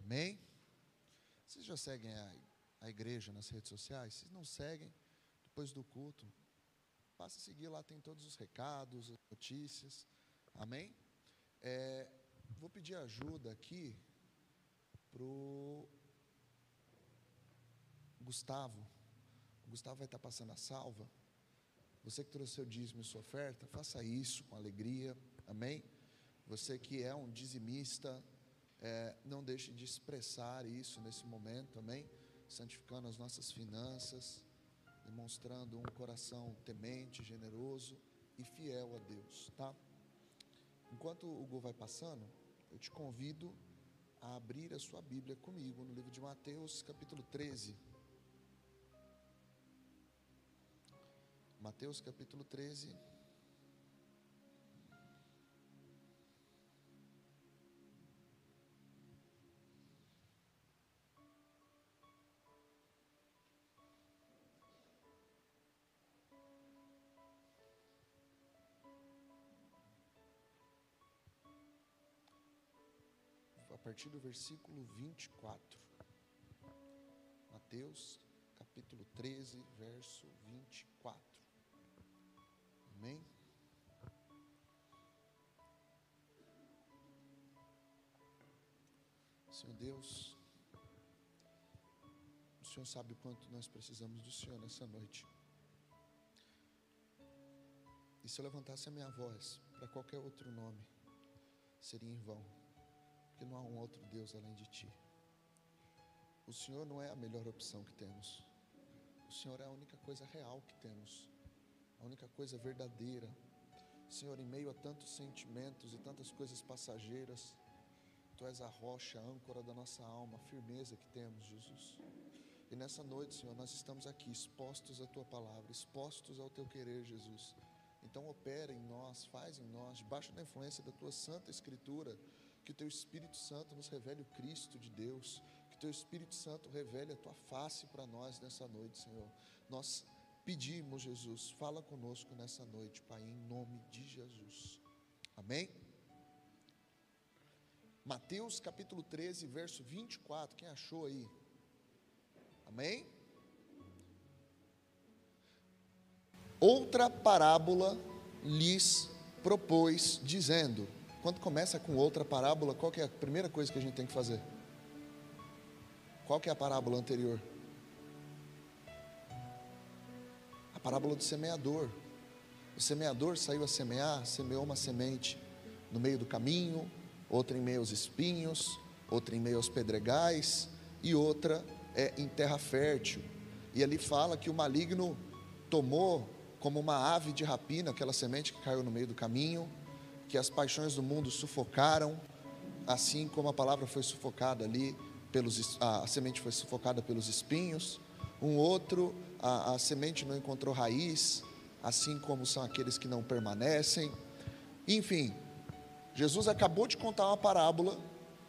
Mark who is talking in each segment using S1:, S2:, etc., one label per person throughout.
S1: Amém? Vocês já seguem a, a igreja nas redes sociais? Se não seguem, depois do culto, passa a seguir lá, tem todos os recados, as notícias. Amém? É, vou pedir ajuda aqui para o Gustavo. O Gustavo vai estar passando a salva. Você que trouxe seu dízimo e sua oferta, faça isso com alegria. Amém? Você que é um dizimista, é, não deixe de expressar isso nesse momento, amém? Santificando as nossas finanças, demonstrando um coração temente, generoso e fiel a Deus, tá? Enquanto o Gu vai passando, eu te convido a abrir a sua Bíblia comigo no livro de Mateus, capítulo 13. Mateus, capítulo 13. Partir do versículo 24. Mateus, capítulo 13, verso 24. Amém? Senhor Deus, o Senhor sabe o quanto nós precisamos do Senhor nessa noite. E se eu levantasse a minha voz para qualquer outro nome, seria em vão porque não há um outro Deus além de Ti. O Senhor não é a melhor opção que temos. O Senhor é a única coisa real que temos, a única coisa verdadeira. Senhor, em meio a tantos sentimentos e tantas coisas passageiras, Tu és a rocha, a âncora da nossa alma, a firmeza que temos, Jesus. E nessa noite, Senhor, nós estamos aqui expostos à Tua palavra, expostos ao Teu querer, Jesus. Então opera em nós, faz em nós, debaixo da influência da Tua Santa Escritura, que o teu Espírito Santo nos revele o Cristo de Deus, que o teu Espírito Santo revele a tua face para nós nessa noite, Senhor. Nós pedimos, Jesus, fala conosco nessa noite, Pai, em nome de Jesus. Amém? Mateus capítulo 13, verso 24, quem achou aí? Amém? Outra parábola lhes propôs, dizendo: quando começa com outra parábola, qual é a primeira coisa que a gente tem que fazer? Qual é a parábola anterior? A parábola do semeador. O semeador saiu a semear, semeou uma semente no meio do caminho, outra em meio aos espinhos, outra em meio aos pedregais e outra é em terra fértil. E ali fala que o maligno tomou como uma ave de rapina aquela semente que caiu no meio do caminho que as paixões do mundo sufocaram, assim como a palavra foi sufocada ali, pelos, a, a semente foi sufocada pelos espinhos. Um outro, a, a semente não encontrou raiz, assim como são aqueles que não permanecem. Enfim, Jesus acabou de contar uma parábola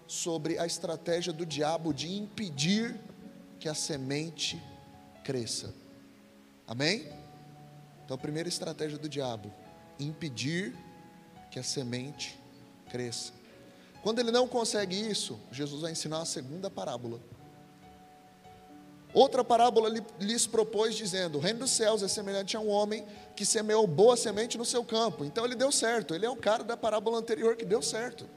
S1: sobre a estratégia do diabo de impedir que a semente cresça. Amém? Então, a primeira estratégia do diabo: impedir que a semente cresça. Quando ele não consegue isso, Jesus vai ensinar a segunda parábola. Outra parábola lhes propôs, dizendo: O reino dos céus é semelhante a um homem que semeou boa semente no seu campo. Então ele deu certo, ele é o cara da parábola anterior que deu certo.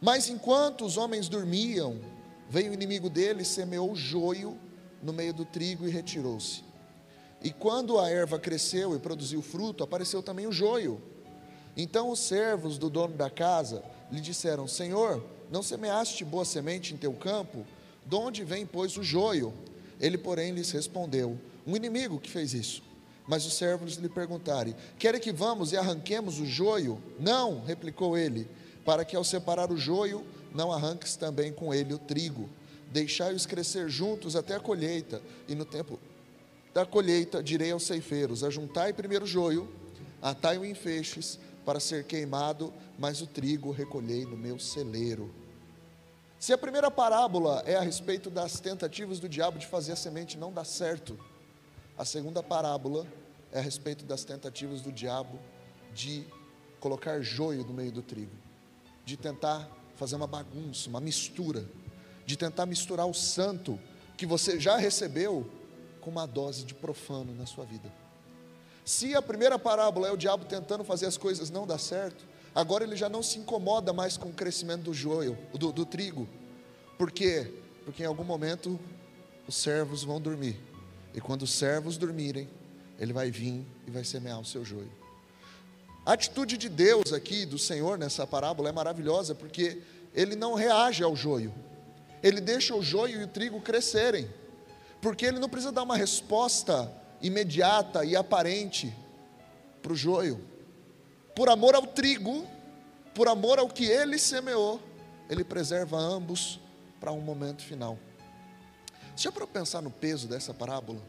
S1: Mas enquanto os homens dormiam, veio o inimigo deles, semeou joio no meio do trigo e retirou-se. E quando a erva cresceu e produziu fruto, apareceu também o joio. Então os servos do dono da casa lhe disseram: Senhor, não semeaste boa semente em teu campo? De onde vem, pois, o joio? Ele, porém, lhes respondeu: Um inimigo que fez isso. Mas os servos lhe perguntaram: Querem que vamos e arranquemos o joio? Não, replicou ele, para que ao separar o joio, não arranques também com ele o trigo. Deixai-os crescer juntos até a colheita, e no tempo da colheita direi aos ceifeiros: Ajuntai primeiro o joio, atai-o em feixes, para ser queimado, mas o trigo recolhei no meu celeiro. Se a primeira parábola é a respeito das tentativas do diabo de fazer a semente não dar certo, a segunda parábola é a respeito das tentativas do diabo de colocar joio no meio do trigo, de tentar fazer uma bagunça, uma mistura, de tentar misturar o santo que você já recebeu com uma dose de profano na sua vida. Se a primeira parábola é o diabo tentando fazer as coisas não dar certo, agora ele já não se incomoda mais com o crescimento do joio, do, do trigo. Por quê? Porque em algum momento os servos vão dormir. E quando os servos dormirem, ele vai vir e vai semear o seu joio. A atitude de Deus aqui, do Senhor nessa parábola, é maravilhosa, porque ele não reage ao joio, ele deixa o joio e o trigo crescerem, porque ele não precisa dar uma resposta imediata e aparente para o joio. Por amor ao trigo, por amor ao que ele semeou, ele preserva ambos para um momento final. Já para pensar no peso dessa parábola,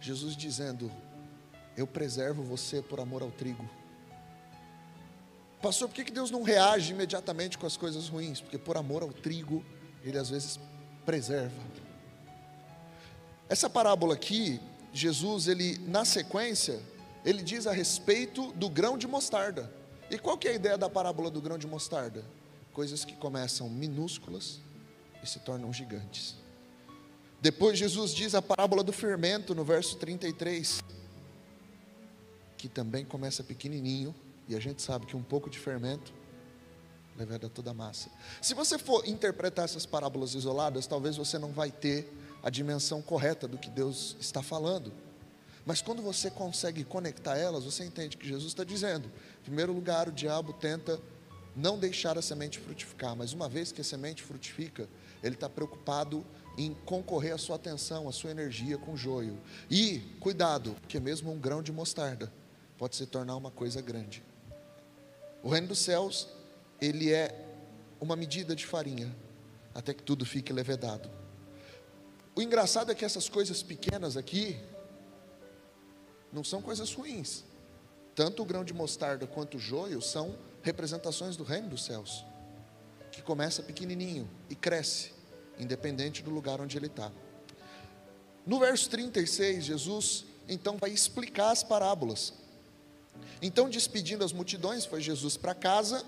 S1: Jesus dizendo: Eu preservo você por amor ao trigo. Pastor, por que Deus não reage imediatamente com as coisas ruins? Porque por amor ao trigo, Ele às vezes preserva. Essa parábola aqui, Jesus, ele na sequência, ele diz a respeito do grão de mostarda. E qual que é a ideia da parábola do grão de mostarda? Coisas que começam minúsculas e se tornam gigantes. Depois Jesus diz a parábola do fermento no verso 33, que também começa pequenininho, e a gente sabe que um pouco de fermento leveda toda a massa. Se você for interpretar essas parábolas isoladas, talvez você não vai ter a dimensão correta do que Deus está falando. Mas quando você consegue conectar elas, você entende que Jesus está dizendo: em primeiro lugar, o diabo tenta não deixar a semente frutificar, mas uma vez que a semente frutifica, ele está preocupado em concorrer a sua atenção, a sua energia com o joio. E, cuidado, porque mesmo um grão de mostarda pode se tornar uma coisa grande. O reino dos céus, ele é uma medida de farinha, até que tudo fique levedado. O engraçado é que essas coisas pequenas aqui não são coisas ruins. Tanto o grão de mostarda quanto o joio são representações do reino dos céus, que começa pequenininho e cresce, independente do lugar onde ele está. No verso 36, Jesus então vai explicar as parábolas. Então, despedindo as multidões, foi Jesus para casa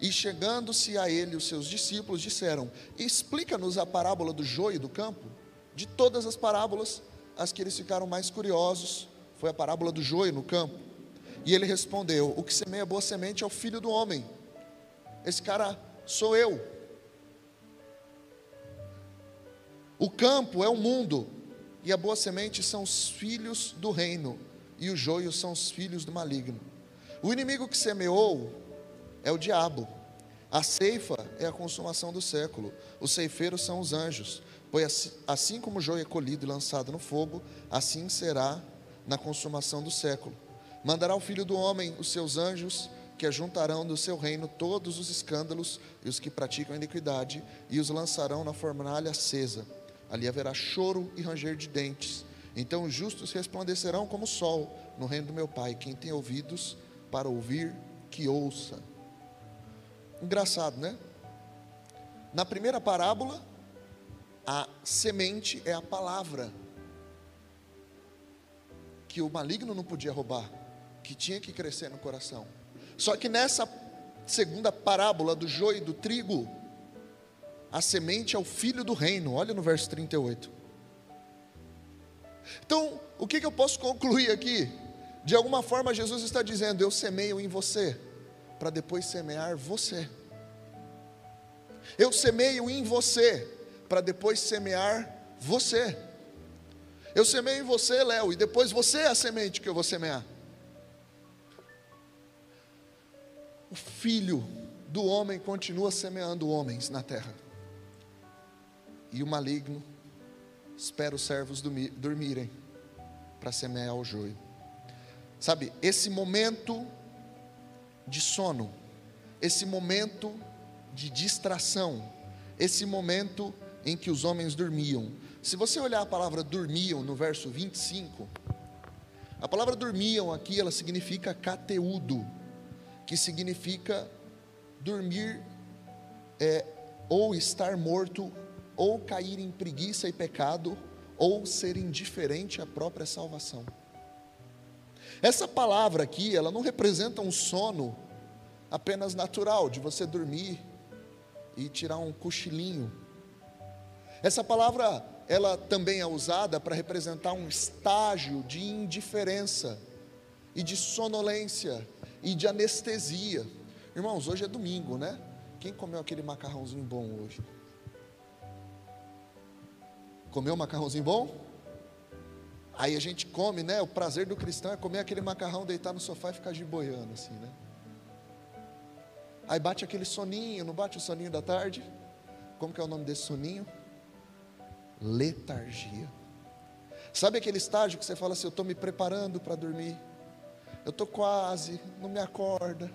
S1: e chegando-se a ele os seus discípulos disseram: Explica-nos a parábola do joio do campo. De todas as parábolas, as que eles ficaram mais curiosos foi a parábola do joio no campo. E ele respondeu: O que semeia boa semente é o filho do homem. Esse cara sou eu. O campo é o mundo, e a boa semente são os filhos do reino, e o joio são os filhos do maligno. O inimigo que semeou é o diabo. A ceifa é a consumação do século. Os ceifeiros são os anjos. Pois assim como o joio é colhido e lançado no fogo, assim será na consumação do século. Mandará o filho do homem os seus anjos, que ajuntarão do seu reino todos os escândalos e os que praticam iniquidade, e os lançarão na fornalha acesa. Ali haverá choro e ranger de dentes. Então os justos resplandecerão como o sol no reino do meu Pai. Quem tem ouvidos para ouvir, que ouça. Engraçado, né? Na primeira parábola, a semente é a palavra que o maligno não podia roubar, que tinha que crescer no coração. Só que nessa segunda parábola do joio e do trigo, a semente é o filho do reino. Olha no verso 38. Então, o que, que eu posso concluir aqui? De alguma forma, Jesus está dizendo: Eu semeio em você, para depois semear você. Eu semeio em você, para depois semear você. Eu semeio em você, Léo, e depois você é a semente que eu vou semear. O filho do homem continua semeando homens na terra. E o maligno espera os servos dormirem para semear o joio. Sabe, esse momento de sono, esse momento de distração, esse momento em que os homens dormiam. Se você olhar a palavra dormiam no verso 25, a palavra dormiam aqui ela significa cateudo, que significa dormir é, ou estar morto, ou cair em preguiça e pecado, ou ser indiferente à própria salvação. Essa palavra aqui, ela não representa um sono apenas natural, de você dormir e tirar um cochilinho. Essa palavra, ela também é usada para representar um estágio de indiferença e de sonolência e de anestesia. Irmãos, hoje é domingo, né? Quem comeu aquele macarrãozinho bom hoje? Comeu macarrãozinho bom? Aí a gente come, né? O prazer do cristão é comer aquele macarrão, deitar no sofá e ficar boiando assim, né? Aí bate aquele soninho, não bate o soninho da tarde? Como que é o nome desse soninho? Letargia. Sabe aquele estágio que você fala assim, eu estou me preparando para dormir, eu estou quase, não me acorda.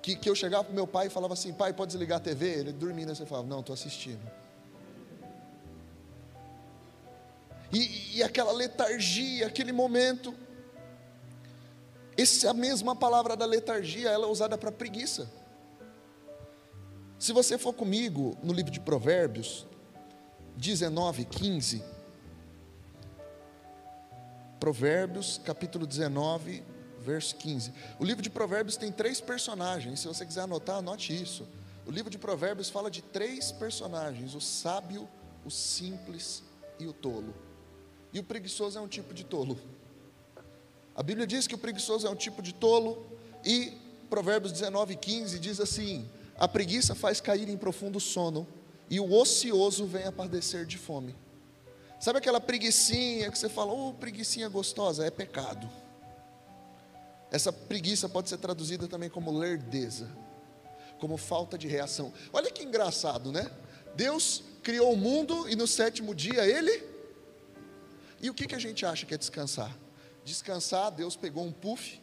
S1: Que, que eu chegava para meu pai e falava assim, pai, pode desligar a TV? Ele dormindo, você falava, não, estou assistindo. E, e, aquela letargia, aquele momento. Essa mesma palavra da letargia, ela é usada para preguiça. Se você for comigo no livro de Provérbios, 19, 15. Provérbios, capítulo 19, verso 15. O livro de Provérbios tem três personagens. Se você quiser anotar, anote isso. O livro de Provérbios fala de três personagens: o sábio, o simples e o tolo. E o preguiçoso é um tipo de tolo. A Bíblia diz que o preguiçoso é um tipo de tolo, e Provérbios 19, 15 diz assim: A preguiça faz cair em profundo sono, e o ocioso vem a padecer de fome. Sabe aquela preguiçinha que você fala, oh, preguiçinha gostosa? É pecado. Essa preguiça pode ser traduzida também como lerdeza, como falta de reação. Olha que engraçado, né? Deus criou o mundo e no sétimo dia ele. E o que, que a gente acha que é descansar? Descansar, Deus pegou um puff.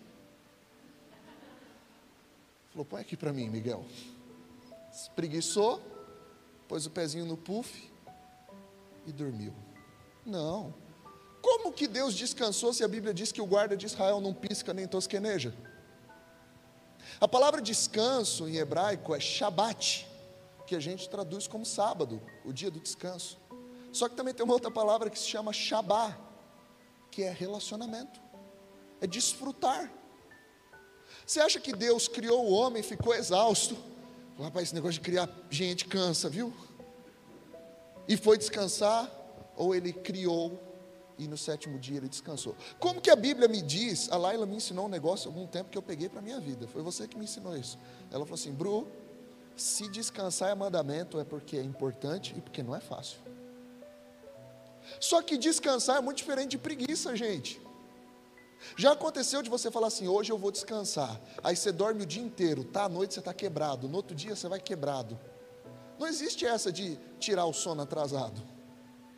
S1: Falou: põe aqui para mim, Miguel. Espreguiçou, pôs o pezinho no puff e dormiu. Não. Como que Deus descansou se a Bíblia diz que o guarda de Israel não pisca nem tosqueneja? A palavra descanso em hebraico é Shabat, que a gente traduz como sábado, o dia do descanso. Só que também tem uma outra palavra que se chama Shabá, que é relacionamento, é desfrutar. Você acha que Deus criou o homem e ficou exausto? Rapaz, esse negócio de criar gente cansa, viu? E foi descansar, ou ele criou e no sétimo dia ele descansou. Como que a Bíblia me diz? A Laila me ensinou um negócio há algum tempo que eu peguei para a minha vida. Foi você que me ensinou isso. Ela falou assim: Bru, se descansar é mandamento, é porque é importante e porque não é fácil. Só que descansar é muito diferente de preguiça, gente. Já aconteceu de você falar assim: hoje eu vou descansar. Aí você dorme o dia inteiro, tá? À noite você está quebrado, no outro dia você vai quebrado. Não existe essa de tirar o sono atrasado.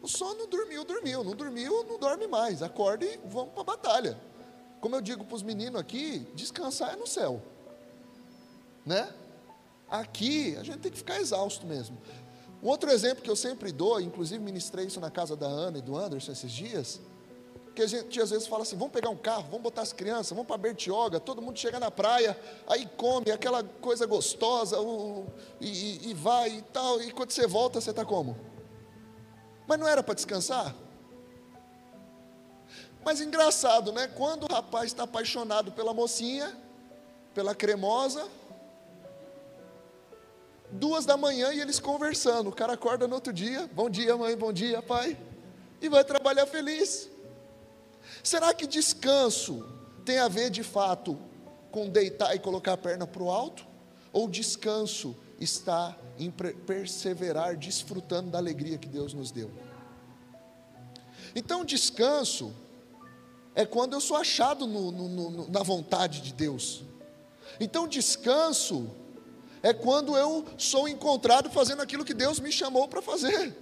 S1: O sono dormiu, dormiu. Não dormiu, não dorme mais. Acorda e vamos para a batalha. Como eu digo para os meninos aqui, descansar é no céu. Né? Aqui a gente tem que ficar exausto mesmo. Um outro exemplo que eu sempre dou, inclusive ministrei isso na casa da Ana e do Anderson esses dias, que a gente às vezes fala assim: vamos pegar um carro, vamos botar as crianças, vamos para Bertioga, todo mundo chega na praia, aí come aquela coisa gostosa, o, e, e vai e tal, e quando você volta, você está como? Mas não era para descansar? Mas engraçado, né? Quando o rapaz está apaixonado pela mocinha, pela cremosa, duas da manhã e eles conversando. O cara acorda no outro dia, bom dia mãe, bom dia pai, e vai trabalhar feliz. Será que descanso tem a ver de fato com deitar e colocar a perna para o alto? Ou descanso está em perseverar, desfrutando da alegria que Deus nos deu. Então, descanso é quando eu sou achado no, no, no, na vontade de Deus. Então, descanso é quando eu sou encontrado fazendo aquilo que Deus me chamou para fazer.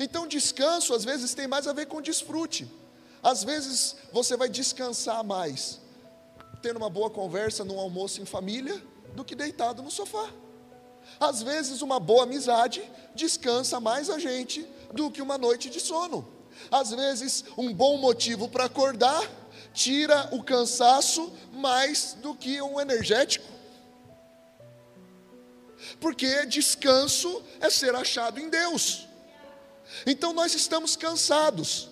S1: Então, descanso às vezes tem mais a ver com desfrute. Às vezes você vai descansar mais tendo uma boa conversa num almoço em família do que deitado no sofá. Às vezes, uma boa amizade descansa mais a gente do que uma noite de sono. Às vezes, um bom motivo para acordar tira o cansaço mais do que um energético. Porque descanso é ser achado em Deus. Então nós estamos cansados.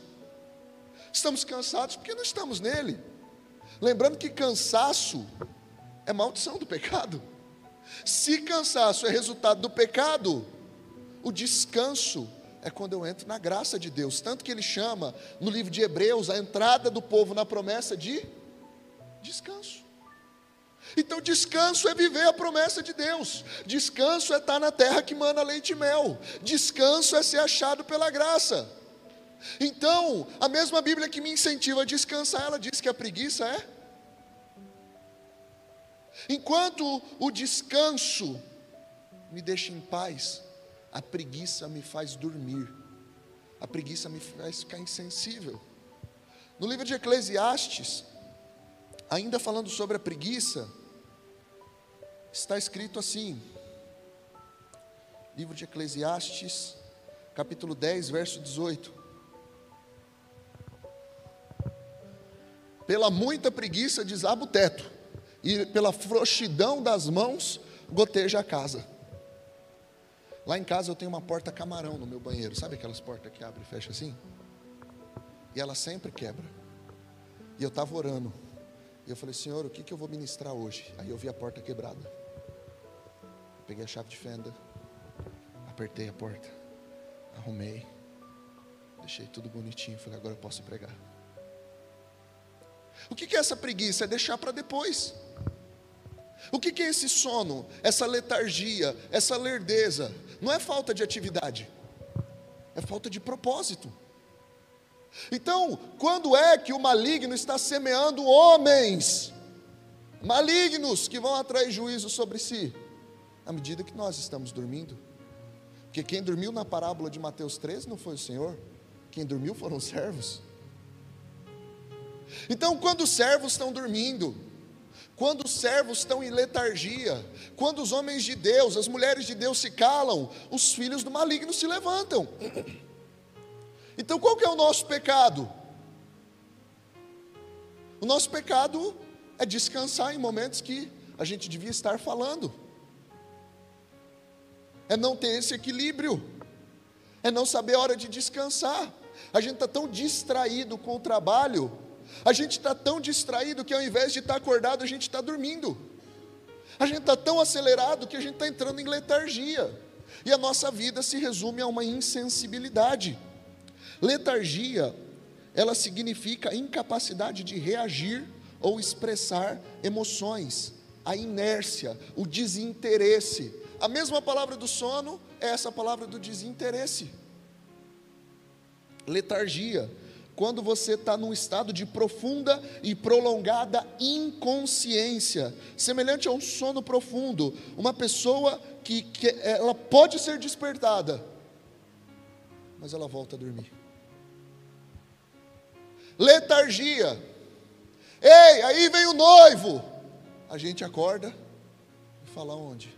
S1: Estamos cansados porque não estamos nele. Lembrando que cansaço é maldição do pecado. Se cansaço é resultado do pecado, o descanso é quando eu entro na graça de Deus. Tanto que ele chama no livro de Hebreus a entrada do povo na promessa de descanso. Então, descanso é viver a promessa de Deus, descanso é estar na terra que mana leite e mel, descanso é ser achado pela graça. Então, a mesma Bíblia que me incentiva a descansar, ela diz que a preguiça é. Enquanto o descanso me deixa em paz, a preguiça me faz dormir, a preguiça me faz ficar insensível. No livro de Eclesiastes, ainda falando sobre a preguiça, está escrito assim, livro de Eclesiastes, capítulo 10, verso 18: Pela muita preguiça desaba o teto, e pela frouxidão das mãos goteja a casa. Lá em casa eu tenho uma porta camarão no meu banheiro. Sabe aquelas portas que abre e fecha assim? E ela sempre quebra. E eu estava orando. E eu falei, Senhor, o que, que eu vou ministrar hoje? Aí eu vi a porta quebrada. Peguei a chave de fenda. Apertei a porta. Arrumei. Deixei tudo bonitinho. Falei, agora eu posso pregar. O que, é essa preguiça? É deixar para depois. O que, é esse sono, essa letargia, essa lerdeza? Não é falta de atividade, é falta de propósito. Então, quando é que o maligno está semeando homens malignos que vão atrair juízo sobre si? À medida que nós estamos dormindo. Porque quem dormiu na parábola de Mateus 13 não foi o Senhor, quem dormiu foram os servos. Então, quando os servos estão dormindo, quando os servos estão em letargia, quando os homens de Deus, as mulheres de Deus se calam, os filhos do maligno se levantam. Então qual que é o nosso pecado? O nosso pecado é descansar em momentos que a gente devia estar falando. É não ter esse equilíbrio. É não saber a hora de descansar. A gente está tão distraído com o trabalho a gente está tão distraído que ao invés de estar tá acordado, a gente está dormindo. A gente está tão acelerado que a gente está entrando em letargia. E a nossa vida se resume a uma insensibilidade. Letargia, ela significa incapacidade de reagir ou expressar emoções, a inércia, o desinteresse. A mesma palavra do sono é essa palavra do desinteresse. Letargia quando você está num estado de profunda e prolongada inconsciência, semelhante a um sono profundo, uma pessoa que, que ela pode ser despertada, mas ela volta a dormir. Letargia. Ei, aí vem o noivo. A gente acorda e fala onde?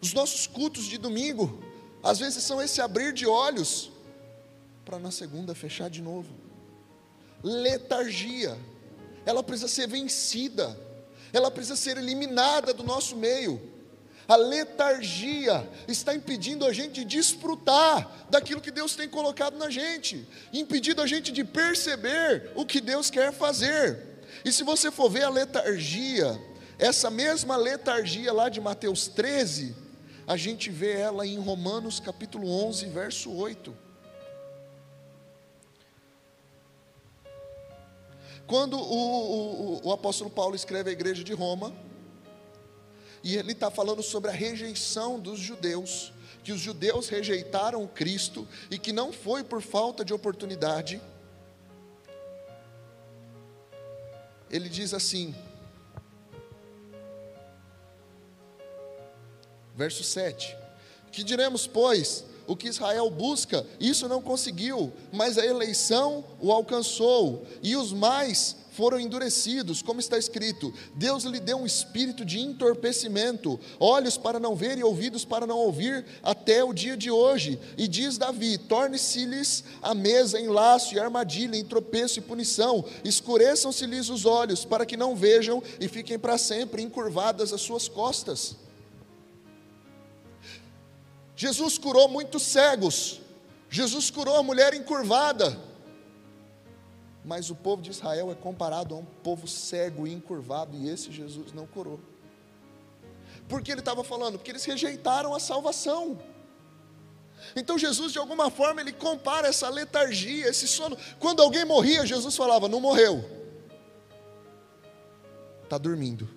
S1: Os nossos cultos de domingo, às vezes são esse abrir de olhos para na segunda fechar de novo. Letargia, ela precisa ser vencida, ela precisa ser eliminada do nosso meio. A letargia está impedindo a gente de desfrutar daquilo que Deus tem colocado na gente, impedindo a gente de perceber o que Deus quer fazer. E se você for ver a letargia, essa mesma letargia lá de Mateus 13, a gente vê ela em Romanos capítulo 11, verso 8. Quando o, o, o apóstolo Paulo escreve a igreja de Roma, e ele está falando sobre a rejeição dos judeus, que os judeus rejeitaram Cristo e que não foi por falta de oportunidade. Ele diz assim, verso 7: Que diremos, pois, o que Israel busca, isso não conseguiu, mas a eleição o alcançou, e os mais foram endurecidos, como está escrito: Deus lhe deu um espírito de entorpecimento, olhos para não ver e ouvidos para não ouvir, até o dia de hoje. E diz Davi: torne-se-lhes a mesa em laço e armadilha, em tropeço e punição, escureçam-se-lhes os olhos, para que não vejam e fiquem para sempre encurvadas as suas costas. Jesus curou muitos cegos, Jesus curou a mulher encurvada, mas o povo de Israel é comparado a um povo cego e encurvado, e esse Jesus não curou. Por que ele estava falando? Porque eles rejeitaram a salvação. Então Jesus, de alguma forma, ele compara essa letargia, esse sono. Quando alguém morria, Jesus falava: Não morreu, está dormindo,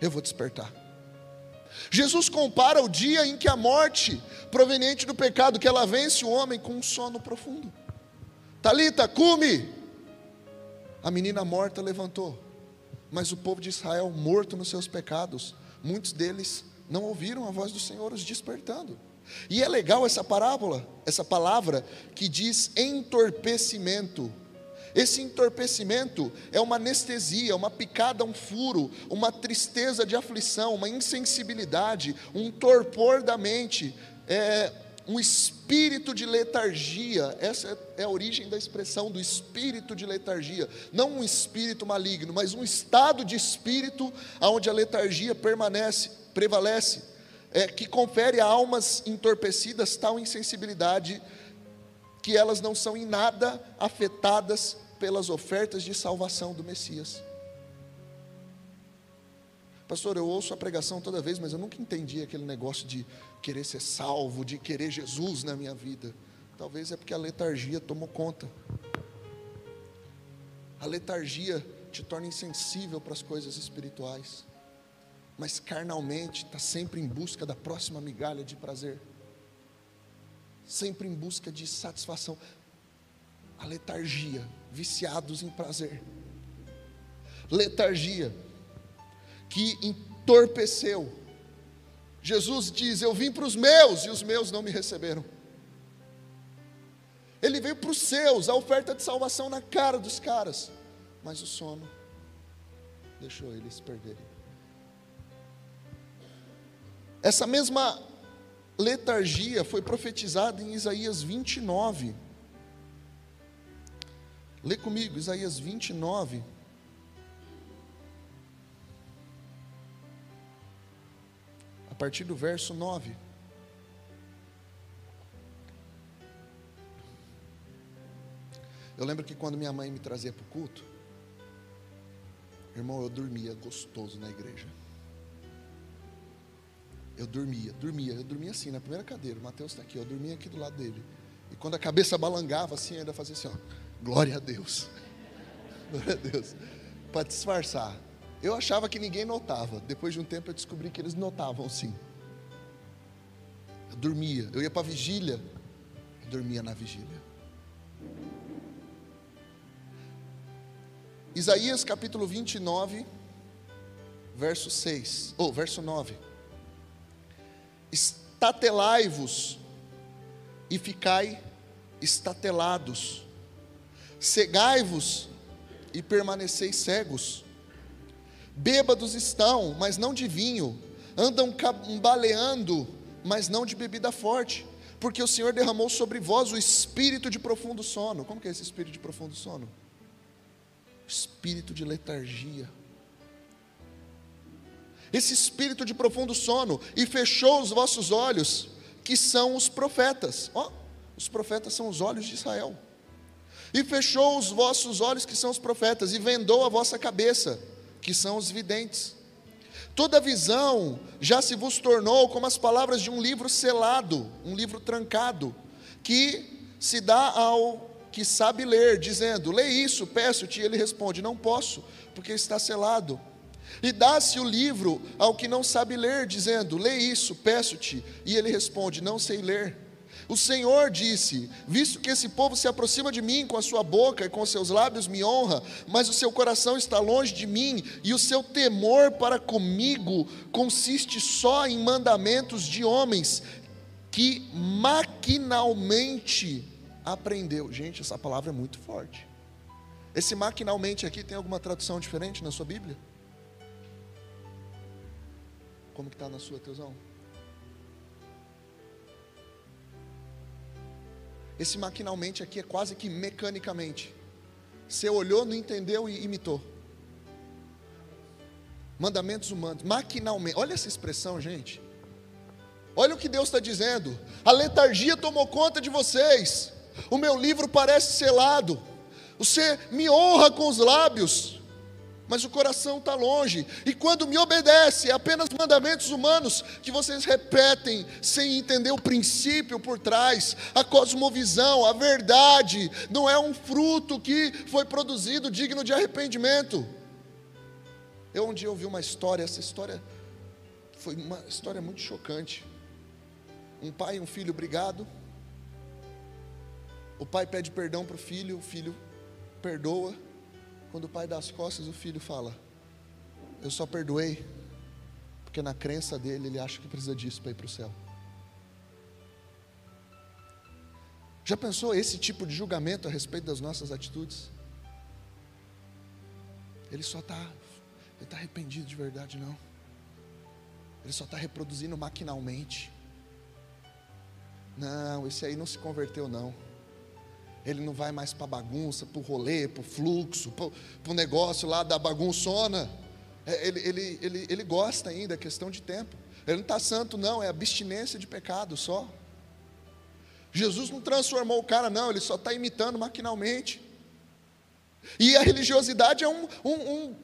S1: eu vou despertar. Jesus compara o dia em que a morte proveniente do pecado, que ela vence o homem com um sono profundo. Talita, cume. A menina morta levantou, mas o povo de Israel, morto nos seus pecados, muitos deles não ouviram a voz do Senhor os despertando. E é legal essa parábola, essa palavra que diz entorpecimento. Esse entorpecimento é uma anestesia, uma picada, um furo, uma tristeza de aflição, uma insensibilidade, um torpor da mente, é, um espírito de letargia. Essa é a origem da expressão do espírito de letargia. Não um espírito maligno, mas um estado de espírito onde a letargia permanece, prevalece é, que confere a almas entorpecidas tal insensibilidade que elas não são em nada afetadas pelas ofertas de salvação do Messias. Pastor, eu ouço a pregação toda vez, mas eu nunca entendi aquele negócio de querer ser salvo, de querer Jesus na minha vida. Talvez é porque a letargia tomou conta. A letargia te torna insensível para as coisas espirituais mas carnalmente está sempre em busca da próxima migalha de prazer, sempre em busca de satisfação. A letargia, viciados em prazer, letargia que entorpeceu. Jesus diz: Eu vim para os meus e os meus não me receberam. Ele veio para os seus, a oferta de salvação na cara dos caras, mas o sono deixou eles perderem. Essa mesma letargia foi profetizada em Isaías 29. Lê comigo, Isaías 29. A partir do verso 9. Eu lembro que quando minha mãe me trazia para o culto, irmão, eu dormia gostoso na igreja. Eu dormia, dormia, eu dormia assim, na primeira cadeira. O Mateus está aqui, eu dormia aqui do lado dele. E quando a cabeça balangava assim, ainda fazia assim, ó, glória a Deus. Glória a Deus. Para disfarçar. Eu achava que ninguém notava. Depois de um tempo eu descobri que eles notavam sim. Eu dormia, eu ia para a vigília, eu dormia na vigília. Isaías capítulo 29, verso 6, ou oh, verso 9 estatelai-vos e ficai estatelados, cegai-vos e permaneceis cegos. Bêbados estão, mas não de vinho, andam cambaleando, mas não de bebida forte, porque o Senhor derramou sobre vós o espírito de profundo sono. Como que é esse espírito de profundo sono? Espírito de letargia esse espírito de profundo sono, e fechou os vossos olhos, que são os profetas. Ó, oh, os profetas são os olhos de Israel. E fechou os vossos olhos, que são os profetas, e vendou a vossa cabeça, que são os videntes. Toda visão já se vos tornou como as palavras de um livro selado, um livro trancado, que se dá ao que sabe ler, dizendo: Lê isso, peço-te. Ele responde: Não posso, porque está selado. E dá-se o livro ao que não sabe ler, dizendo: Lê isso, peço-te. E ele responde: Não sei ler. O Senhor disse: Visto que esse povo se aproxima de mim com a sua boca e com seus lábios me honra, mas o seu coração está longe de mim, e o seu temor para comigo consiste só em mandamentos de homens que maquinalmente aprendeu. Gente, essa palavra é muito forte. Esse maquinalmente aqui tem alguma tradução diferente na sua Bíblia? Como que está na sua, Teusão? Esse maquinalmente aqui é quase que mecanicamente. Você olhou, não entendeu e imitou. Mandamentos humanos, maquinalmente. Olha essa expressão, gente. Olha o que Deus está dizendo. A letargia tomou conta de vocês. O meu livro parece selado. Você me honra com os lábios, mas o coração está longe. E quando me obedece, é apenas mandamentos humanos que vocês repetem sem entender o princípio por trás, a cosmovisão, a verdade. Não é um fruto que foi produzido digno de arrependimento. Eu um dia ouvi uma história, essa história foi uma história muito chocante. Um pai e um filho brigado. O pai pede perdão para o filho, o filho perdoa. Quando o pai dá as costas, o filho fala: Eu só perdoei, porque na crença dele ele acha que precisa disso para ir para o céu. Já pensou esse tipo de julgamento a respeito das nossas atitudes? Ele só está, ele está arrependido de verdade, não. Ele só está reproduzindo maquinalmente. Não, esse aí não se converteu, não. Ele não vai mais para bagunça, para o rolê, para o fluxo, para o negócio lá da bagunçona. É, ele, ele, ele, ele gosta ainda, é questão de tempo. Ele não está santo, não, é abstinência de pecado só. Jesus não transformou o cara, não, ele só está imitando maquinalmente. E a religiosidade é um, um, um,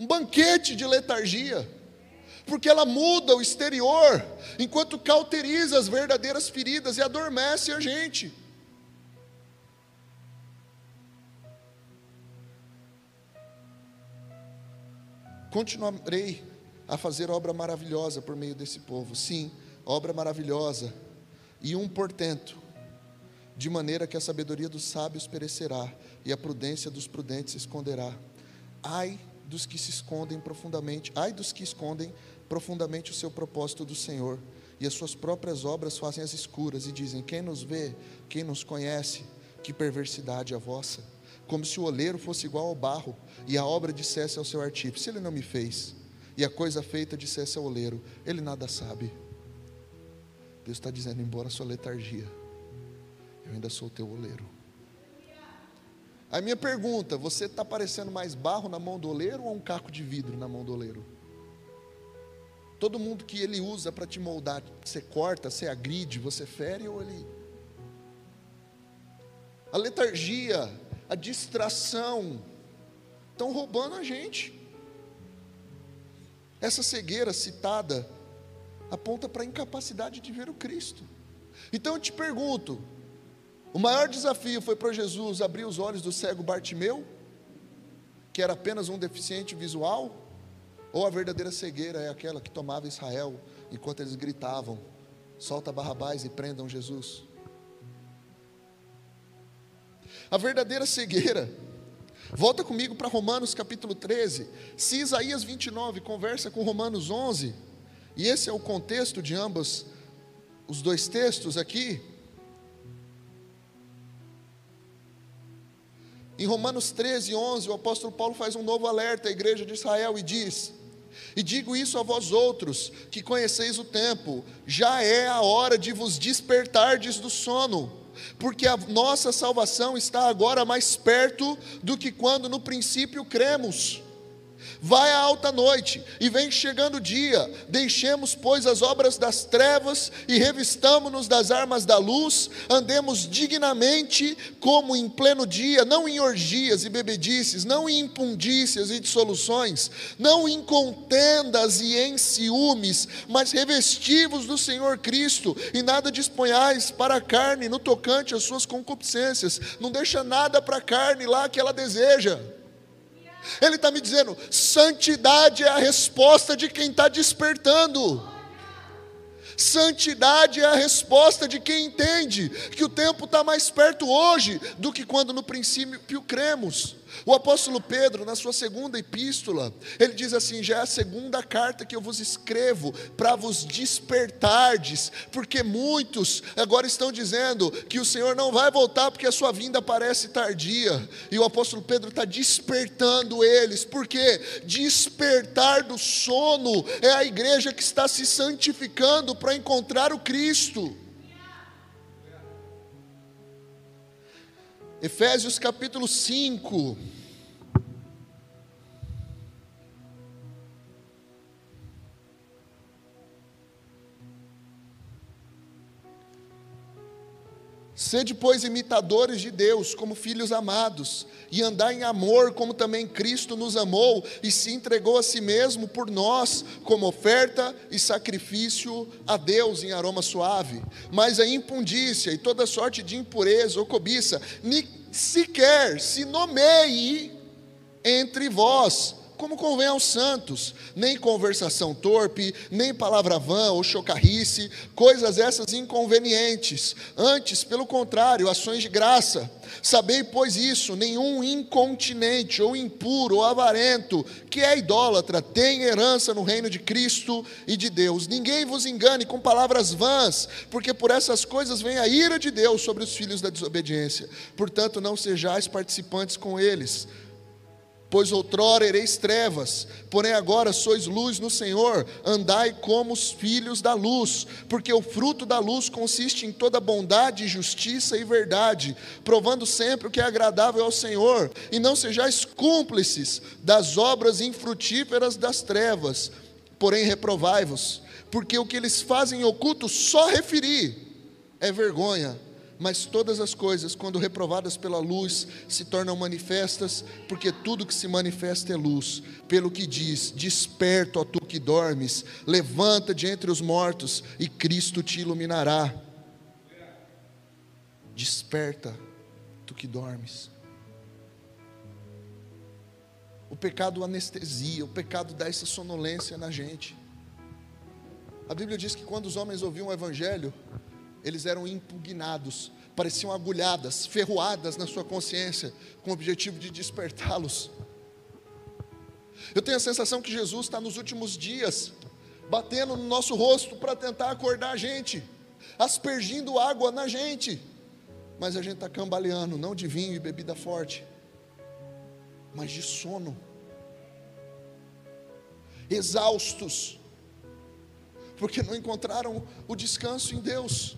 S1: um banquete de letargia, porque ela muda o exterior, enquanto cauteriza as verdadeiras feridas e adormece a gente. Continuarei a fazer obra maravilhosa por meio desse povo. Sim, obra maravilhosa. E um portento, de maneira que a sabedoria dos sábios perecerá e a prudência dos prudentes se esconderá. Ai dos que se escondem profundamente, ai dos que escondem profundamente o seu propósito do Senhor, e as suas próprias obras fazem as escuras e dizem: Quem nos vê, quem nos conhece, que perversidade a vossa como se o oleiro fosse igual ao barro, e a obra dissesse ao seu artífice: Ele não me fez, e a coisa feita dissesse ao oleiro: Ele nada sabe. Deus está dizendo: embora a sua letargia, eu ainda sou o teu oleiro. A minha pergunta: você está parecendo mais barro na mão do oleiro ou um caco de vidro na mão do oleiro? Todo mundo que ele usa para te moldar, você corta, você agride, você fere ou ele. A letargia a distração, estão roubando a gente. Essa cegueira citada aponta para a incapacidade de ver o Cristo. Então eu te pergunto: o maior desafio foi para Jesus abrir os olhos do cego Bartimeu, que era apenas um deficiente visual, ou a verdadeira cegueira é aquela que tomava Israel enquanto eles gritavam: solta Barrabás e prendam Jesus? A verdadeira cegueira. Volta comigo para Romanos capítulo 13. Se Isaías 29 conversa com Romanos 11, e esse é o contexto de ambos os dois textos aqui. Em Romanos 13, 11, o apóstolo Paulo faz um novo alerta à igreja de Israel e diz: E digo isso a vós outros, que conheceis o tempo, já é a hora de vos despertardes do sono porque a nossa salvação está agora mais perto do que quando no princípio cremos. Vai a alta noite e vem chegando o dia. Deixemos, pois, as obras das trevas e revistamo-nos das armas da luz. Andemos dignamente, como em pleno dia, não em orgias e bebedices, não em impundícias e dissoluções, não em contendas e em ciúmes, mas revestivos do Senhor Cristo e nada disponhais para a carne no tocante às suas concupiscências. Não deixa nada para a carne lá que ela deseja. Ele está me dizendo: santidade é a resposta de quem está despertando. Santidade é a resposta de quem entende que o tempo está mais perto hoje do que quando no princípio cremos. O apóstolo Pedro, na sua segunda epístola, ele diz assim: já é a segunda carta que eu vos escrevo para vos despertardes, porque muitos agora estão dizendo que o Senhor não vai voltar porque a sua vinda parece tardia. E o apóstolo Pedro está despertando eles, porque despertar do sono é a igreja que está se santificando para encontrar o Cristo. Efésios capítulo 5. Sede, pois, imitadores de Deus, como filhos amados, e andai em amor, como também Cristo nos amou e se entregou a si mesmo por nós, como oferta e sacrifício a Deus em aroma suave. Mas a impundícia e toda sorte de impureza ou cobiça, nem sequer se nomeie entre vós, como convém aos santos, nem conversação torpe, nem palavra vã ou chocarrice, coisas essas inconvenientes, antes, pelo contrário, ações de graça. Sabei, pois, isso: nenhum incontinente, ou impuro, ou avarento, que é idólatra, tem herança no reino de Cristo e de Deus. Ninguém vos engane com palavras vãs, porque por essas coisas vem a ira de Deus sobre os filhos da desobediência. Portanto, não sejais participantes com eles. Pois outrora ereis trevas, porém agora sois luz no Senhor, andai como os filhos da luz, porque o fruto da luz consiste em toda bondade, justiça e verdade, provando sempre o que é agradável ao Senhor, e não sejais cúmplices das obras infrutíferas das trevas, porém reprovai-vos, porque o que eles fazem em oculto só referir é vergonha mas todas as coisas, quando reprovadas pela luz, se tornam manifestas, porque tudo que se manifesta é luz. Pelo que diz: Desperta, ó tu que dormes, levanta de entre os mortos, e Cristo te iluminará. Desperta, tu que dormes. O pecado anestesia, o pecado dá essa sonolência na gente. A Bíblia diz que quando os homens ouviam o Evangelho, eles eram impugnados, pareciam agulhadas, ferroadas na sua consciência, com o objetivo de despertá-los. Eu tenho a sensação que Jesus está nos últimos dias, batendo no nosso rosto para tentar acordar a gente, aspergindo água na gente, mas a gente está cambaleando, não de vinho e bebida forte, mas de sono, exaustos, porque não encontraram o descanso em Deus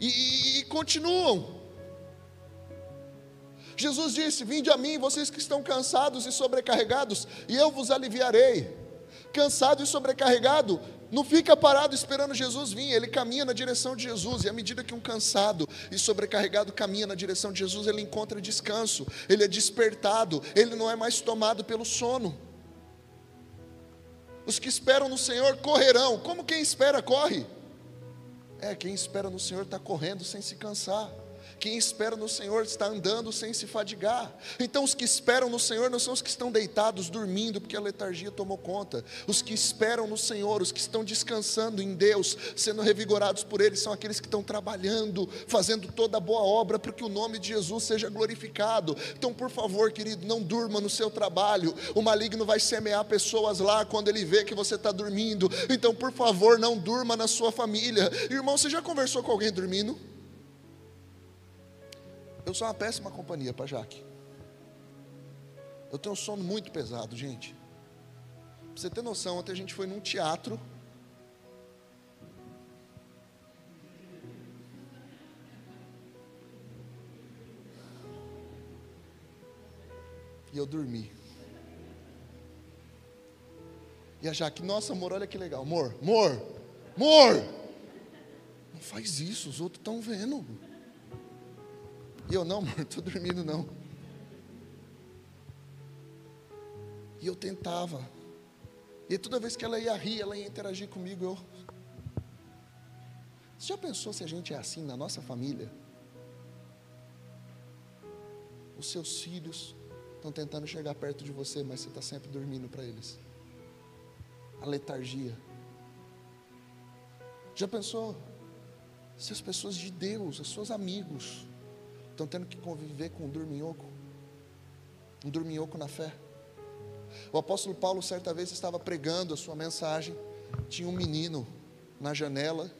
S1: e, e, continuam. Jesus disse: Vinde a mim, vocês que estão cansados e sobrecarregados, e eu vos aliviarei. Cansado e sobrecarregado, não fica parado esperando Jesus vir, ele caminha na direção de Jesus, e à medida que um cansado e sobrecarregado caminha na direção de Jesus, ele encontra descanso, ele é despertado, ele não é mais tomado pelo sono. Os que esperam no Senhor correrão, como quem espera corre. É, quem espera no Senhor está correndo sem se cansar. Quem espera no Senhor está andando sem se fadigar. Então, os que esperam no Senhor não são os que estão deitados, dormindo, porque a letargia tomou conta. Os que esperam no Senhor, os que estão descansando em Deus, sendo revigorados por Ele, são aqueles que estão trabalhando, fazendo toda a boa obra para que o nome de Jesus seja glorificado. Então, por favor, querido, não durma no seu trabalho. O maligno vai semear pessoas lá quando ele vê que você está dormindo. Então, por favor, não durma na sua família. Irmão, você já conversou com alguém dormindo? Eu sou uma péssima companhia para Jaque. Eu tenho um sono muito pesado, gente. Pra você ter noção, ontem a gente foi num teatro. E eu dormi. E a Jaque, nossa, amor, olha que legal. Amor, amor, amor. Não faz isso, os outros estão vendo. E eu, não, amor, estou dormindo não. E eu tentava. E toda vez que ela ia rir, ela ia interagir comigo, eu. Você já pensou se a gente é assim na nossa família? Os seus filhos estão tentando chegar perto de você, mas você está sempre dormindo para eles. A letargia. Já pensou se as pessoas de Deus, os seus amigos, estão tendo que conviver com um dorminhoco, um dorminhoco na fé. O apóstolo Paulo, certa vez, estava pregando a sua mensagem, tinha um menino na janela,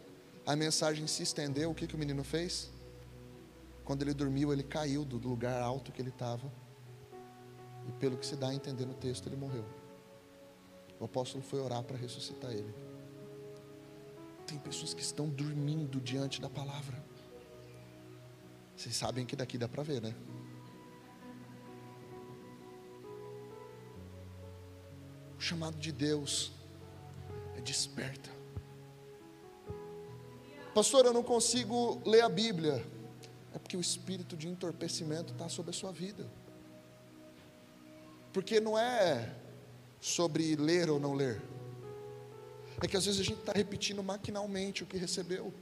S1: a mensagem se estendeu, o que, que o menino fez? Quando ele dormiu, ele caiu do lugar alto que ele estava, e pelo que se dá a entender no texto, ele morreu. O apóstolo foi orar para ressuscitar ele. Tem pessoas que estão dormindo diante da palavra. Vocês sabem que daqui dá para ver, né? O chamado de Deus é desperta. Pastor, eu não consigo ler a Bíblia. É porque o espírito de entorpecimento está sobre a sua vida. Porque não é sobre ler ou não ler. É que às vezes a gente está repetindo maquinalmente o que recebeu.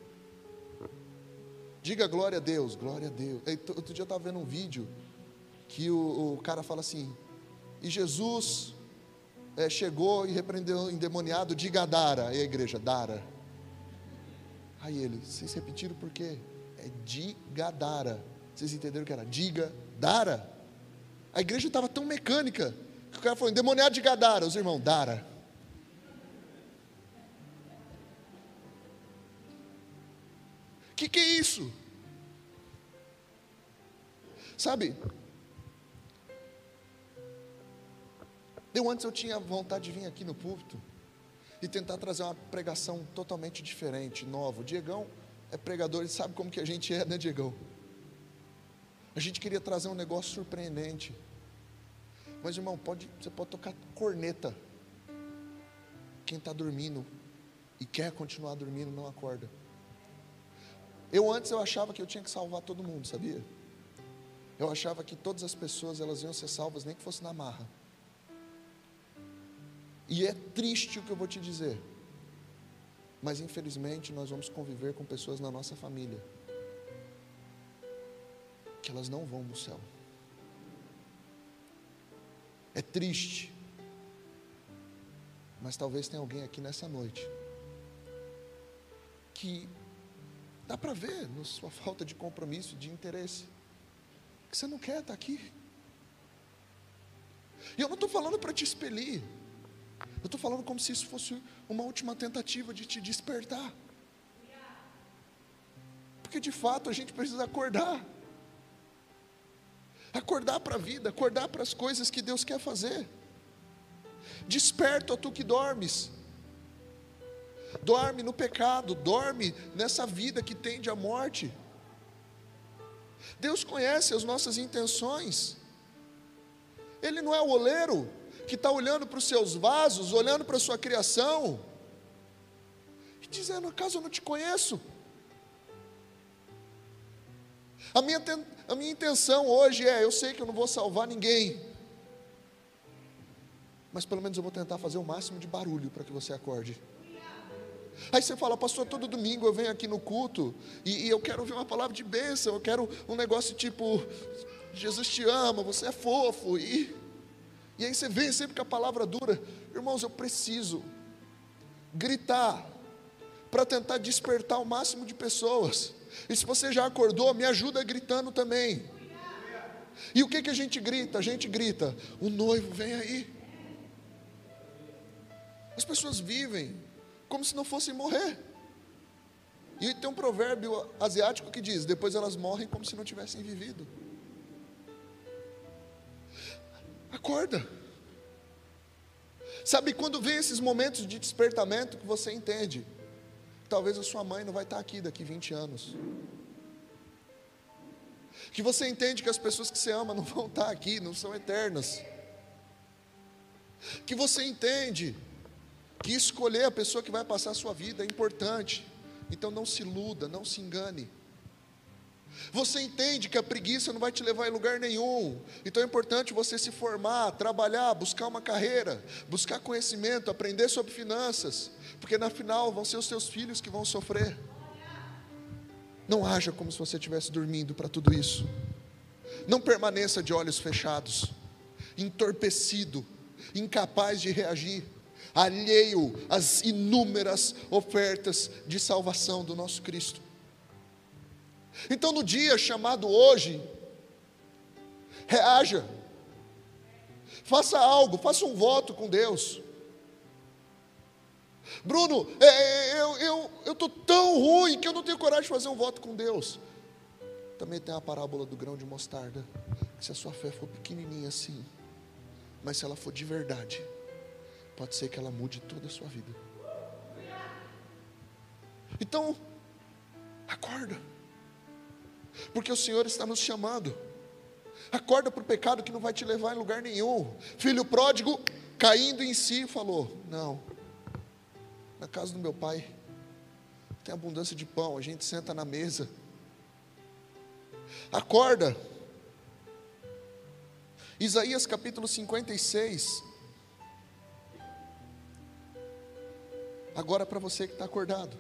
S1: Diga glória a Deus, glória a Deus. Outro dia eu estava vendo um vídeo que o, o cara fala assim: e Jesus é, chegou e repreendeu o endemoniado de Gadara, e a igreja, Dara. Aí ele, vocês repetiram por quê? É de Gadara. Vocês entenderam que era? Diga Dara. A igreja estava tão mecânica que o cara falou, endemoniado de Gadara, os irmãos, Dara. Que, que é isso? Sabe, Eu antes eu tinha vontade de vir aqui no púlpito e tentar trazer uma pregação totalmente diferente, nova. O Diegão é pregador, ele sabe como que a gente é, né, Diegão? A gente queria trazer um negócio surpreendente. Mas, irmão, pode, você pode tocar corneta. Quem está dormindo e quer continuar dormindo não acorda. Eu antes eu achava que eu tinha que salvar todo mundo, sabia? Eu achava que todas as pessoas elas iam ser salvas nem que fosse na marra. E é triste o que eu vou te dizer. Mas infelizmente nós vamos conviver com pessoas na nossa família que elas não vão no céu. É triste. Mas talvez tenha alguém aqui nessa noite que dá para ver na sua falta de compromisso, de interesse, que você não quer estar aqui. E eu não estou falando para te expelir. Eu estou falando como se isso fosse uma última tentativa de te despertar. Porque de fato a gente precisa acordar. Acordar para a vida, acordar para as coisas que Deus quer fazer. Desperta tu que dormes. Dorme no pecado, dorme nessa vida que tende à morte. Deus conhece as nossas intenções. Ele não é o oleiro que está olhando para os seus vasos, olhando para a sua criação, e dizendo: acaso eu não te conheço? A minha, a minha intenção hoje é: eu sei que eu não vou salvar ninguém, mas pelo menos eu vou tentar fazer o máximo de barulho para que você acorde. Aí você fala, pastor, todo domingo eu venho aqui no culto e, e, eu quero ouvir uma palavra de bênção, eu quero um negócio tipo, Jesus te ama, você é fofo, e e aí você vê sempre que a palavra dura. Irmãos, eu preciso gritar para tentar despertar o máximo de pessoas. E se você já acordou, me ajuda gritando também. E o que, que a gente grita? A gente grita: o noivo vem aí. As pessoas vivem como se não fossem morrer. E tem um provérbio asiático que diz: depois elas morrem como se não tivessem vivido. Acorda. Sabe quando vem esses momentos de despertamento que você entende? Talvez a sua mãe não vai estar aqui daqui 20 anos. Que você entende que as pessoas que você ama não vão estar aqui, não são eternas. Que você entende que escolher a pessoa que vai passar a sua vida é importante. Então não se iluda, não se engane. Você entende que a preguiça não vai te levar em lugar nenhum. Então é importante você se formar, trabalhar, buscar uma carreira, buscar conhecimento, aprender sobre finanças, porque na final vão ser os seus filhos que vão sofrer. Não haja como se você estivesse dormindo para tudo isso. Não permaneça de olhos fechados, entorpecido, incapaz de reagir, alheio às inúmeras ofertas de salvação do nosso Cristo. Então, no dia chamado hoje, reaja, faça algo, faça um voto com Deus. Bruno, é, é eu estou eu, eu tão ruim que eu não tenho coragem de fazer um voto com Deus. Também tem a parábola do grão de mostarda. Se a sua fé for pequenininha assim, mas se ela for de verdade, pode ser que ela mude toda a sua vida. Então, acorda porque o Senhor está nos chamando. Acorda para o pecado que não vai te levar em lugar nenhum. Filho pródigo, caindo em si, falou: Não, na casa do meu pai tem abundância de pão, a gente senta na mesa. Acorda. Isaías capítulo 56. Agora para você que está acordado.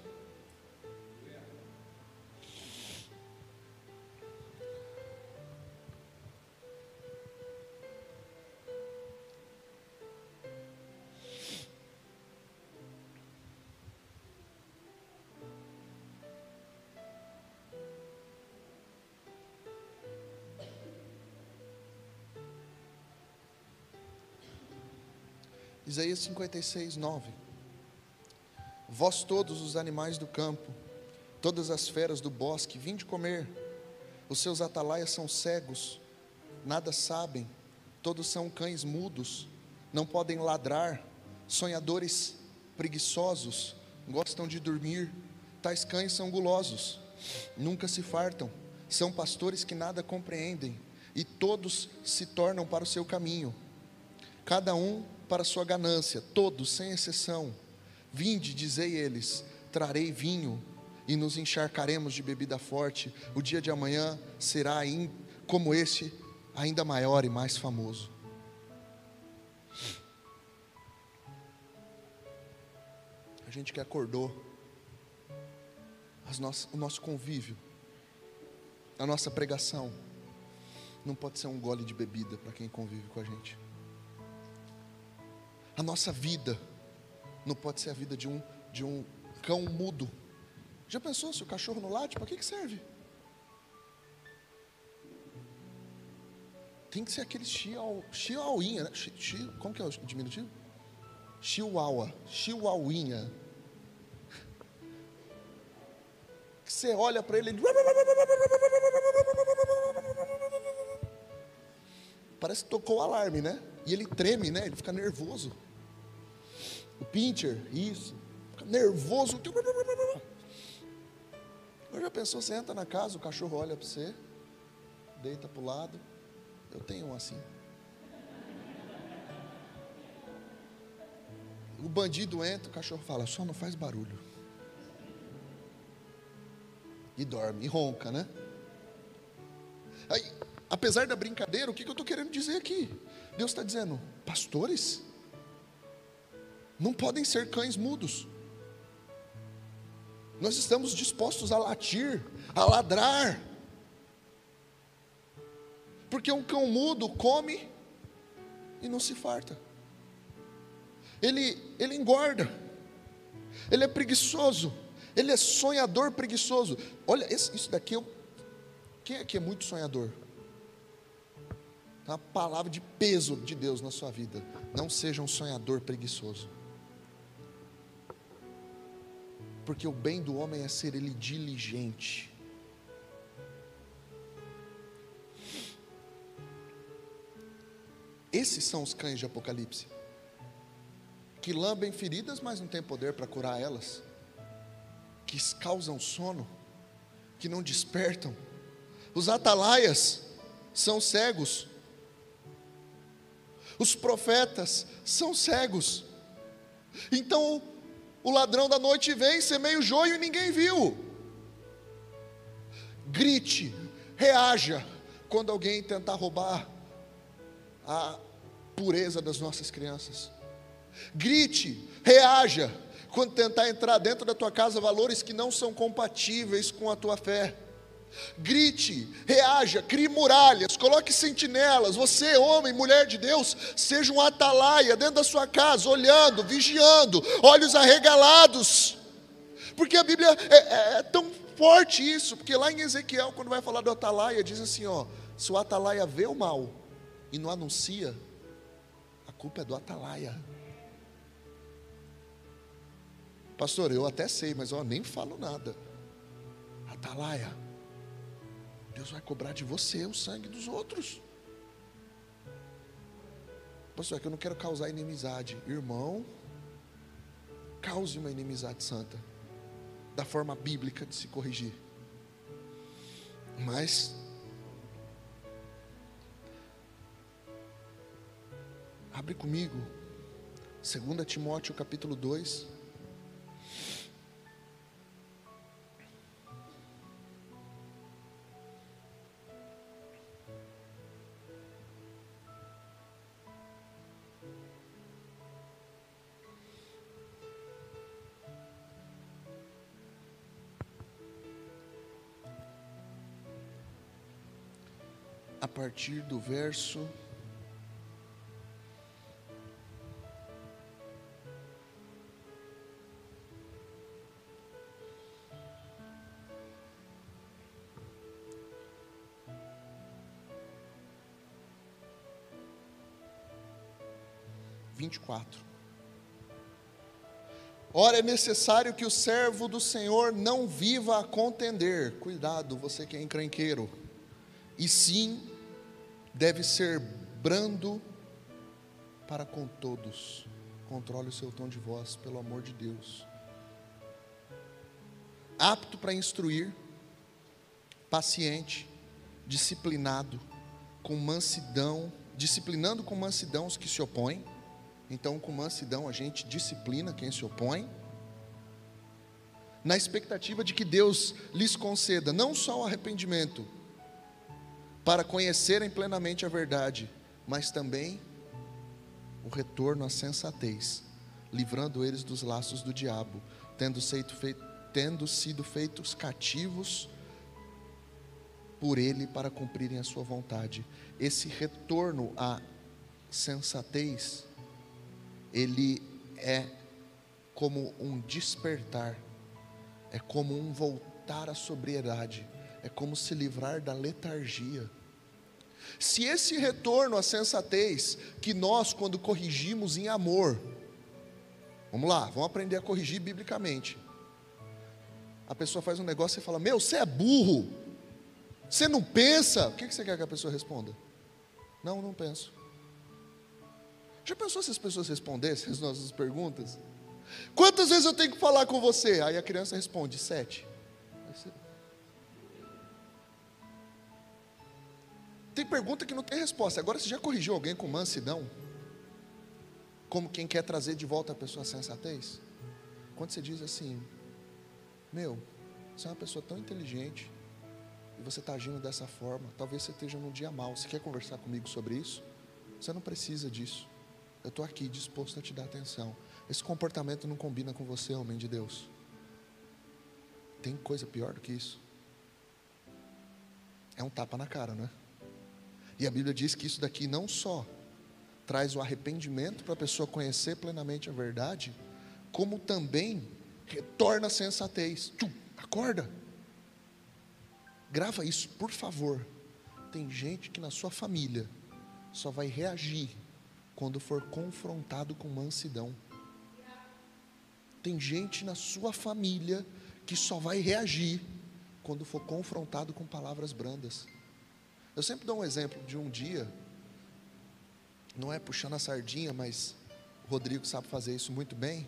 S1: Isaías 56, 9. Vós todos os animais do campo, todas as feras do bosque, vinde comer. Os seus atalaias são cegos, nada sabem, todos são cães mudos, não podem ladrar, sonhadores preguiçosos, gostam de dormir. Tais cães são gulosos, nunca se fartam, são pastores que nada compreendem, e todos se tornam para o seu caminho. Cada um para sua ganância, todos, sem exceção. Vinde, dizei eles: trarei vinho e nos encharcaremos de bebida forte. O dia de amanhã será como este, ainda maior e mais famoso. A gente que acordou, nossas, o nosso convívio, a nossa pregação, não pode ser um gole de bebida para quem convive com a gente. A nossa vida não pode ser a vida de um, de um cão mudo. Já pensou se o cachorro não late? Para que, que serve? Tem que ser aquele chihuahuinha, né? como que é o diminutivo? Chihuahua, chihuahuinha. Que você olha para ele, ele... Parece que tocou o alarme, né? E ele treme, né? Ele fica nervoso. O pincher, isso. Fica nervoso. Eu já pensou, você entra na casa, o cachorro olha para você, deita para o lado. Eu tenho um assim. O bandido entra, o cachorro fala, só não faz barulho. E dorme, e ronca, né? Aí, apesar da brincadeira, o que, que eu estou querendo dizer aqui? Deus está dizendo, pastores, não podem ser cães mudos. Nós estamos dispostos a latir, a ladrar. Porque um cão mudo come e não se farta. Ele, ele engorda. Ele é preguiçoso. Ele é sonhador preguiçoso. Olha, isso daqui, eu, quem aqui é muito sonhador? Uma palavra de peso de Deus na sua vida. Não seja um sonhador preguiçoso. Porque o bem do homem é ser ele diligente. Esses são os cães de Apocalipse, que lambem feridas, mas não têm poder para curar elas, que causam sono, que não despertam. Os atalaias são cegos, os profetas são cegos. Então, o ladrão da noite vem, semeia o joio e ninguém viu. Grite, reaja quando alguém tentar roubar a pureza das nossas crianças. Grite, reaja quando tentar entrar dentro da tua casa valores que não são compatíveis com a tua fé grite, reaja, crie muralhas, coloque sentinelas. Você, homem, mulher de Deus, seja um atalaia dentro da sua casa, olhando, vigiando, olhos arregalados. Porque a Bíblia é, é, é tão forte isso, porque lá em Ezequiel, quando vai falar do atalaia, diz assim: ó, se o atalaia vê o mal e não anuncia, a culpa é do atalaia. Pastor, eu até sei, mas eu nem falo nada. Atalaia Deus vai cobrar de você o sangue dos outros. Pastor, é que eu não quero causar inimizade. Irmão, cause uma inimizade santa. Da forma bíblica de se corrigir. Mas Abre comigo, 2 Timóteo capítulo 2. Partir do verso. Vinte e quatro. Ora, é necessário que o servo do Senhor não viva a contender. Cuidado, você que é encrenqueiro. E sim, deve ser brando para com todos. Controle o seu tom de voz, pelo amor de Deus. Apto para instruir, paciente, disciplinado, com mansidão, disciplinando com mansidão os que se opõem então, com mansidão, a gente disciplina quem se opõe, na expectativa de que Deus lhes conceda não só o arrependimento, para conhecerem plenamente a verdade, mas também o retorno à sensatez, livrando eles dos laços do diabo, tendo, feito, tendo sido feitos cativos por ele para cumprirem a sua vontade. Esse retorno à sensatez ele é como um despertar, é como um voltar à sobriedade, é como se livrar da letargia. Se esse retorno à sensatez, que nós, quando corrigimos em amor, vamos lá, vamos aprender a corrigir biblicamente. A pessoa faz um negócio e fala: Meu, você é burro, você não pensa. O que você quer que a pessoa responda? Não, não penso. Já pensou se as pessoas respondessem as nossas perguntas? Quantas vezes eu tenho que falar com você? Aí a criança responde: sete. Tem pergunta que não tem resposta. Agora você já corrigiu alguém com mansidão? Como quem quer trazer de volta a pessoa à sensatez? Quando você diz assim, meu, você é uma pessoa tão inteligente e você está agindo dessa forma, talvez você esteja num dia mal. Você quer conversar comigo sobre isso? Você não precisa disso. Eu estou aqui disposto a te dar atenção. Esse comportamento não combina com você, homem de Deus. Tem coisa pior do que isso. É um tapa na cara, não é? E a Bíblia diz que isso daqui não só traz o arrependimento para a pessoa conhecer plenamente a verdade, como também retorna a sensatez. Tchum, acorda. Grava isso, por favor. Tem gente que na sua família só vai reagir quando for confrontado com mansidão. Tem gente na sua família que só vai reagir quando for confrontado com palavras brandas. Eu sempre dou um exemplo de um dia, não é puxando a sardinha, mas o Rodrigo sabe fazer isso muito bem.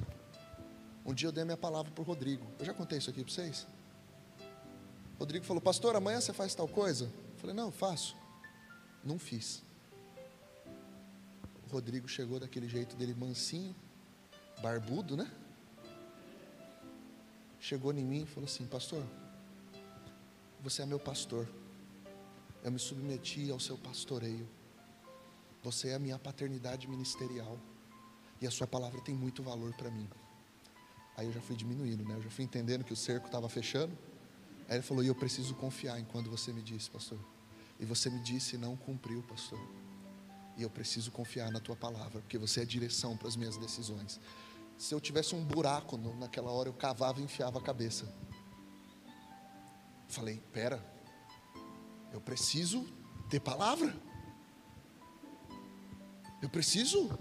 S1: Um dia eu dei minha palavra para o Rodrigo. Eu já contei isso aqui para vocês? O Rodrigo falou, pastor, amanhã você faz tal coisa? Eu falei, não, eu faço. Não fiz. O Rodrigo chegou daquele jeito dele mansinho, barbudo, né? Chegou em mim e falou assim: Pastor, você é meu pastor. Eu me submeti ao seu pastoreio. Você é a minha paternidade ministerial. E a sua palavra tem muito valor para mim. Aí eu já fui diminuindo, né? Eu já fui entendendo que o cerco estava fechando. Aí ele falou: E eu preciso confiar em quando você me disse, pastor. E você me disse e não cumpriu, pastor. E eu preciso confiar na tua palavra, porque você é direção para as minhas decisões. Se eu tivesse um buraco naquela hora, eu cavava e enfiava a cabeça. Falei, pera, eu preciso ter palavra. Eu preciso,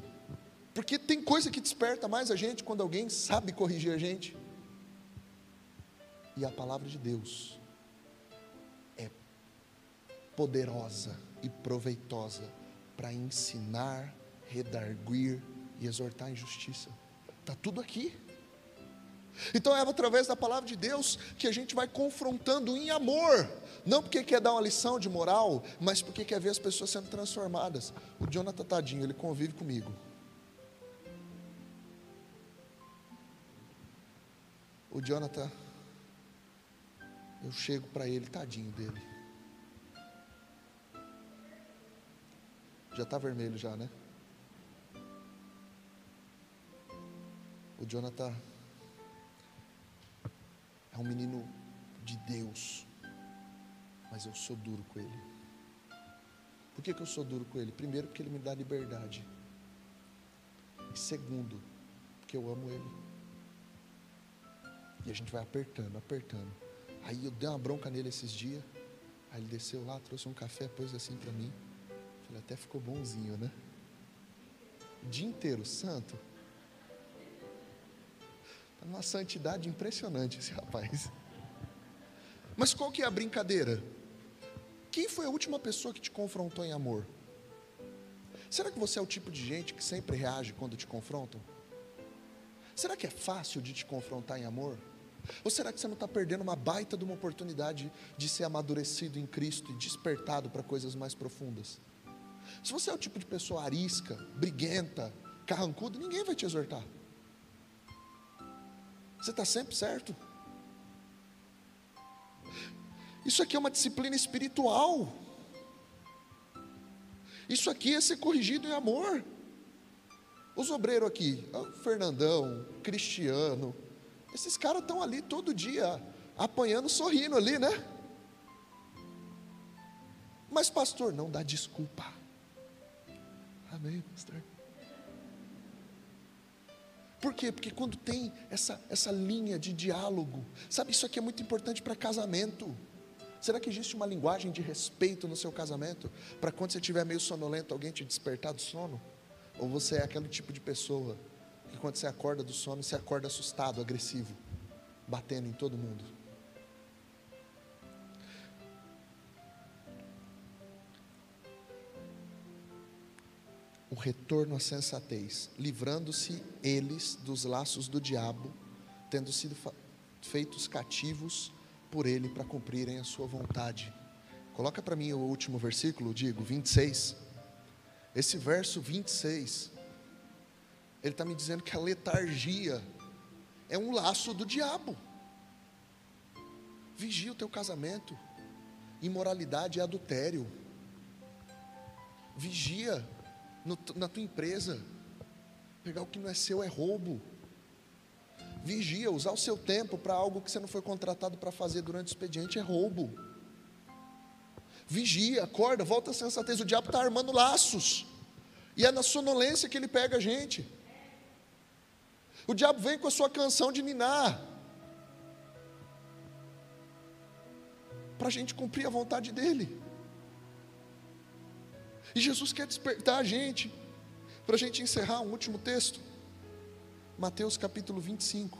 S1: porque tem coisa que desperta mais a gente quando alguém sabe corrigir a gente. E a palavra de Deus é poderosa e proveitosa para ensinar, redarguir e exortar em justiça. Está tudo aqui. Então é através da palavra de Deus que a gente vai confrontando em amor, não porque quer dar uma lição de moral, mas porque quer ver as pessoas sendo transformadas. O Jonathan Tadinho, ele convive comigo. O Jonathan, eu chego para ele, tadinho dele. Já está vermelho já, né? O Jonathan é um menino de Deus, mas eu sou duro com ele. Por que, que eu sou duro com ele? Primeiro, porque ele me dá liberdade. E segundo, porque eu amo ele. E a gente vai apertando, apertando. Aí eu dei uma bronca nele esses dias. Aí ele desceu lá, trouxe um café, pôs assim para mim. Falei, até ficou bonzinho, né? O dia inteiro, santo. Está numa santidade impressionante esse rapaz. Mas qual que é a brincadeira? Quem foi a última pessoa que te confrontou em amor? Será que você é o tipo de gente que sempre reage quando te confrontam? Será que é fácil de te confrontar em amor? Ou será que você não está perdendo uma baita de uma oportunidade de ser amadurecido em Cristo e despertado para coisas mais profundas? Se você é o tipo de pessoa arisca, briguenta, carrancuda, ninguém vai te exortar. Você está sempre certo. Isso aqui é uma disciplina espiritual. Isso aqui é ser corrigido em amor. Os obreiros aqui, Fernandão, Cristiano, esses caras estão ali todo dia, apanhando, sorrindo ali, né? Mas, pastor, não dá desculpa. Amém, pastor? Por quê? Porque quando tem essa, essa linha de diálogo, sabe, isso aqui é muito importante para casamento. Será que existe uma linguagem de respeito no seu casamento? Para quando você estiver meio sonolento, alguém te despertar do sono? Ou você é aquele tipo de pessoa que quando você acorda do sono, você acorda assustado, agressivo, batendo em todo mundo? O retorno à sensatez, livrando-se eles dos laços do diabo, tendo sido feitos cativos por Ele para cumprirem a Sua vontade. Coloca para mim o último versículo, digo, 26. Esse verso 26, ele está me dizendo que a letargia é um laço do diabo. Vigia o teu casamento, imoralidade é adultério. Vigia no, na tua empresa, pegar o que não é seu é roubo. Vigia, usar o seu tempo para algo que você não foi contratado para fazer durante o expediente é roubo. Vigia, acorda, volta a sensatez. O diabo está armando laços. E é na sonolência que ele pega a gente. O diabo vem com a sua canção de ninar. Para a gente cumprir a vontade dele. E Jesus quer despertar a gente. Para a gente encerrar um último texto. Mateus capítulo 25.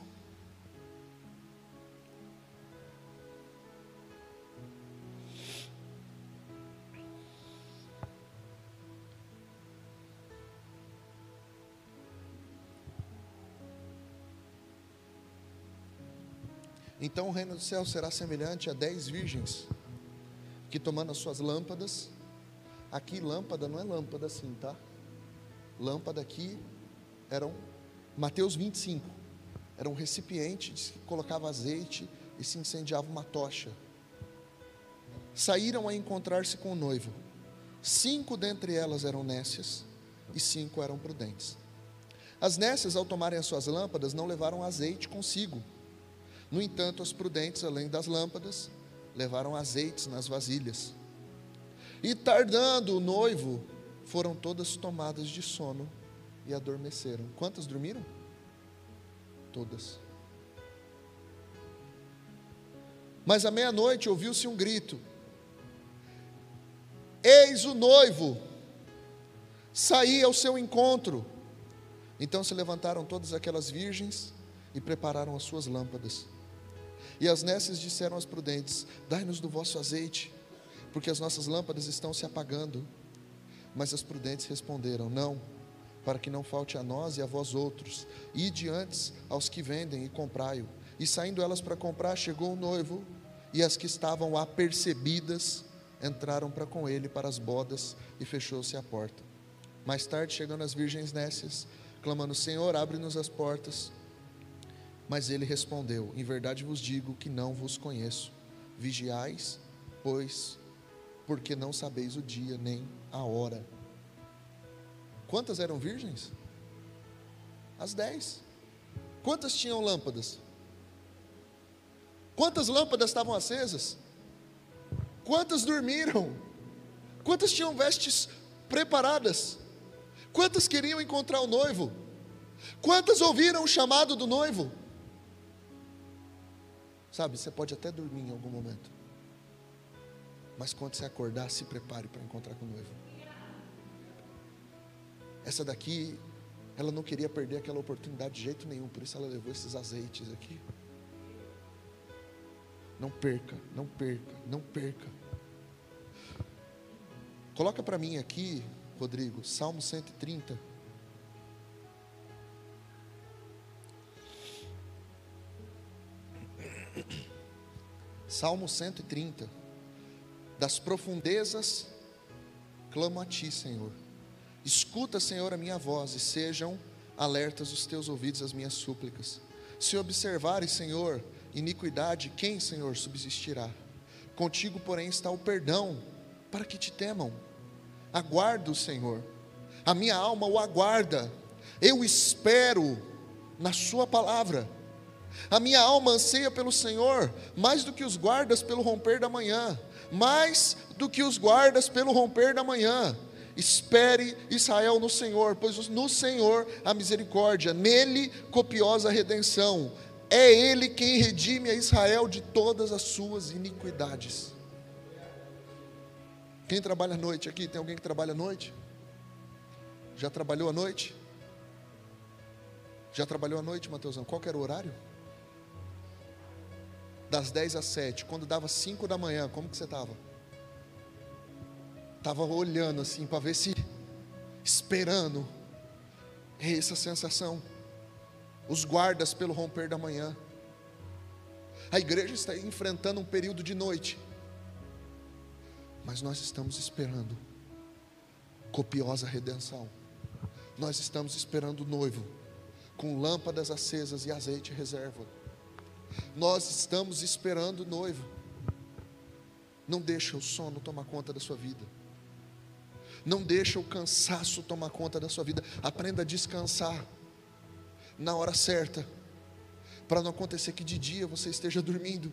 S1: Então o reino do céu será semelhante a dez virgens que tomando as suas lâmpadas, aqui lâmpada não é lâmpada assim, tá? Lâmpada aqui eram Mateus 25. Era um recipiente que colocava azeite e se incendiava uma tocha. Saíram a encontrar-se com o noivo. Cinco dentre elas eram nécias e cinco eram prudentes. As nécias, ao tomarem as suas lâmpadas, não levaram azeite consigo. No entanto, as prudentes, além das lâmpadas, levaram azeites nas vasilhas. E tardando o noivo, foram todas tomadas de sono e adormeceram. Quantas dormiram? Todas. Mas à meia-noite ouviu-se um grito: Eis o noivo, saí ao seu encontro. Então se levantaram todas aquelas virgens e prepararam as suas lâmpadas. E as nécias disseram às prudentes: Dai-nos do vosso azeite, porque as nossas lâmpadas estão se apagando. Mas as prudentes responderam: Não para que não falte a nós e a vós outros. Ide antes aos que vendem e comprai-o. E saindo elas para comprar, chegou o noivo, e as que estavam apercebidas entraram para com ele para as bodas, e fechou-se a porta. Mais tarde, chegando as virgens nécias, clamando: Senhor, abre-nos as portas. Mas ele respondeu: Em verdade vos digo que não vos conheço. Vigiais, pois, porque não sabeis o dia nem a hora Quantas eram virgens? As dez. Quantas tinham lâmpadas? Quantas lâmpadas estavam acesas? Quantas dormiram? Quantas tinham vestes preparadas? Quantas queriam encontrar o noivo? Quantas ouviram o chamado do noivo? Sabe, você pode até dormir em algum momento, mas quando você acordar, se prepare para encontrar com o noivo. Essa daqui, ela não queria perder aquela oportunidade de jeito nenhum, por isso ela levou esses azeites aqui. Não perca, não perca, não perca. Coloca para mim aqui, Rodrigo, Salmo 130. Salmo 130. Das profundezas clamo a ti, Senhor. Escuta, Senhor, a minha voz e sejam alertas os teus ouvidos às minhas súplicas. Se observares, Senhor, iniquidade, quem, Senhor, subsistirá? Contigo, porém, está o perdão, para que te temam. Aguardo, Senhor, a minha alma o aguarda, eu espero na Sua palavra. A minha alma anseia pelo Senhor, mais do que os guardas pelo romper da manhã, mais do que os guardas pelo romper da manhã. Espere Israel no Senhor, pois no Senhor a misericórdia, nele copiosa redenção. É Ele quem redime a Israel de todas as suas iniquidades. Quem trabalha à noite aqui? Tem alguém que trabalha à noite? Já trabalhou à noite? Já trabalhou à noite, Mateusão? Qual era o horário? Das 10 às 7. Quando dava 5 da manhã, como que você estava? Estava olhando assim para ver se, esperando. É essa sensação os guardas pelo romper da manhã. A igreja está enfrentando um período de noite, mas nós estamos esperando copiosa redenção. Nós estamos esperando o noivo com lâmpadas acesas e azeite reserva. Nós estamos esperando o noivo. Não deixa o sono tomar conta da sua vida. Não deixa o cansaço tomar conta da sua vida. Aprenda a descansar na hora certa, para não acontecer que de dia você esteja dormindo,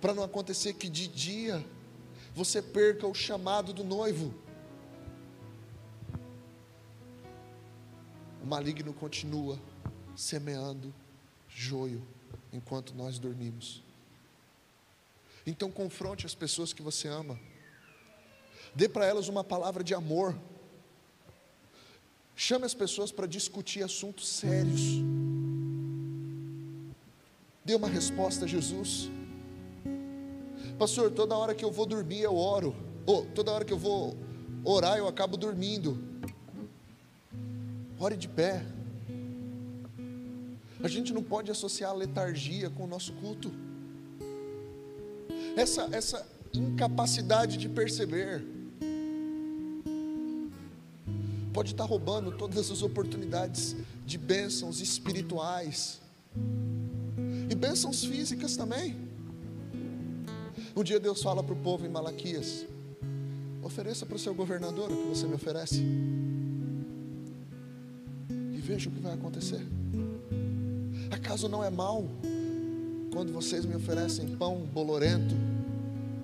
S1: para não acontecer que de dia você perca o chamado do noivo. O maligno continua semeando joio enquanto nós dormimos. Então confronte as pessoas que você ama. Dê para elas uma palavra de amor. Chame as pessoas para discutir assuntos sérios. Dê uma resposta a Jesus. Pastor, toda hora que eu vou dormir eu oro. Ou toda hora que eu vou orar eu acabo dormindo. Ore de pé. A gente não pode associar a letargia com o nosso culto. Essa, essa incapacidade de perceber pode estar roubando todas as oportunidades de bênçãos espirituais e bênçãos físicas também. Um dia Deus fala para o povo em Malaquias: ofereça para o seu governador o que você me oferece, e veja o que vai acontecer. Acaso não é mal quando vocês me oferecem pão bolorento,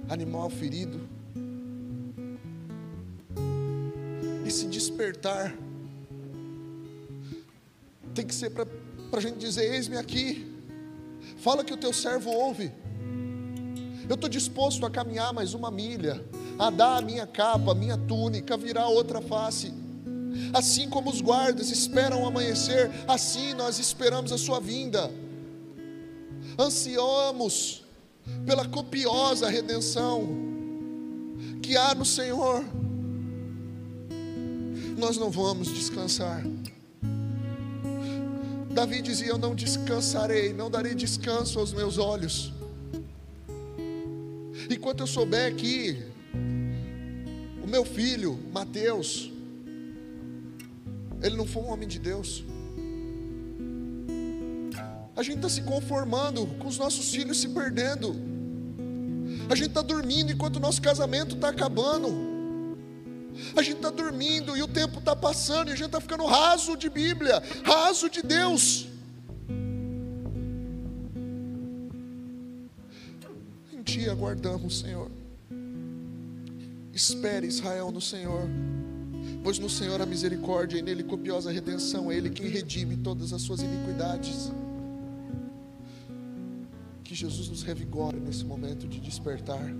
S1: animal ferido, esse despertar tem que ser para a gente dizer: Eis-me aqui, fala que o teu servo ouve. Eu estou disposto a caminhar mais uma milha, a dar a minha capa, a minha túnica, virar outra face. Assim como os guardas esperam o amanhecer, assim nós esperamos a sua vinda. Ansiamos pela copiosa redenção que há no Senhor nós não vamos descansar. Davi dizia: Eu não descansarei, não darei descanso aos meus olhos. Enquanto eu souber que o meu filho, Mateus, ele não foi um homem de Deus. A gente está se conformando com os nossos filhos se perdendo. A gente está dormindo enquanto o nosso casamento está acabando. A gente está dormindo e o tempo está passando e a gente está ficando raso de Bíblia, raso de Deus. Em Ti aguardamos, Senhor. Espere, Israel, no Senhor, pois no Senhor há misericórdia e nele copiosa redenção, é Ele quem redime todas as suas iniquidades. Que Jesus nos revigore nesse momento de despertar.